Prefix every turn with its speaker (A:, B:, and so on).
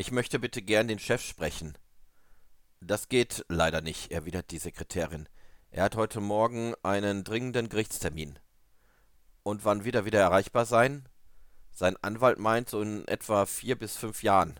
A: Ich möchte bitte gern den Chef sprechen. Das geht leider nicht, erwidert die Sekretärin. Er hat heute Morgen einen dringenden Gerichtstermin. Und wann wird er wieder erreichbar sein? Sein Anwalt meint so in etwa vier bis fünf Jahren.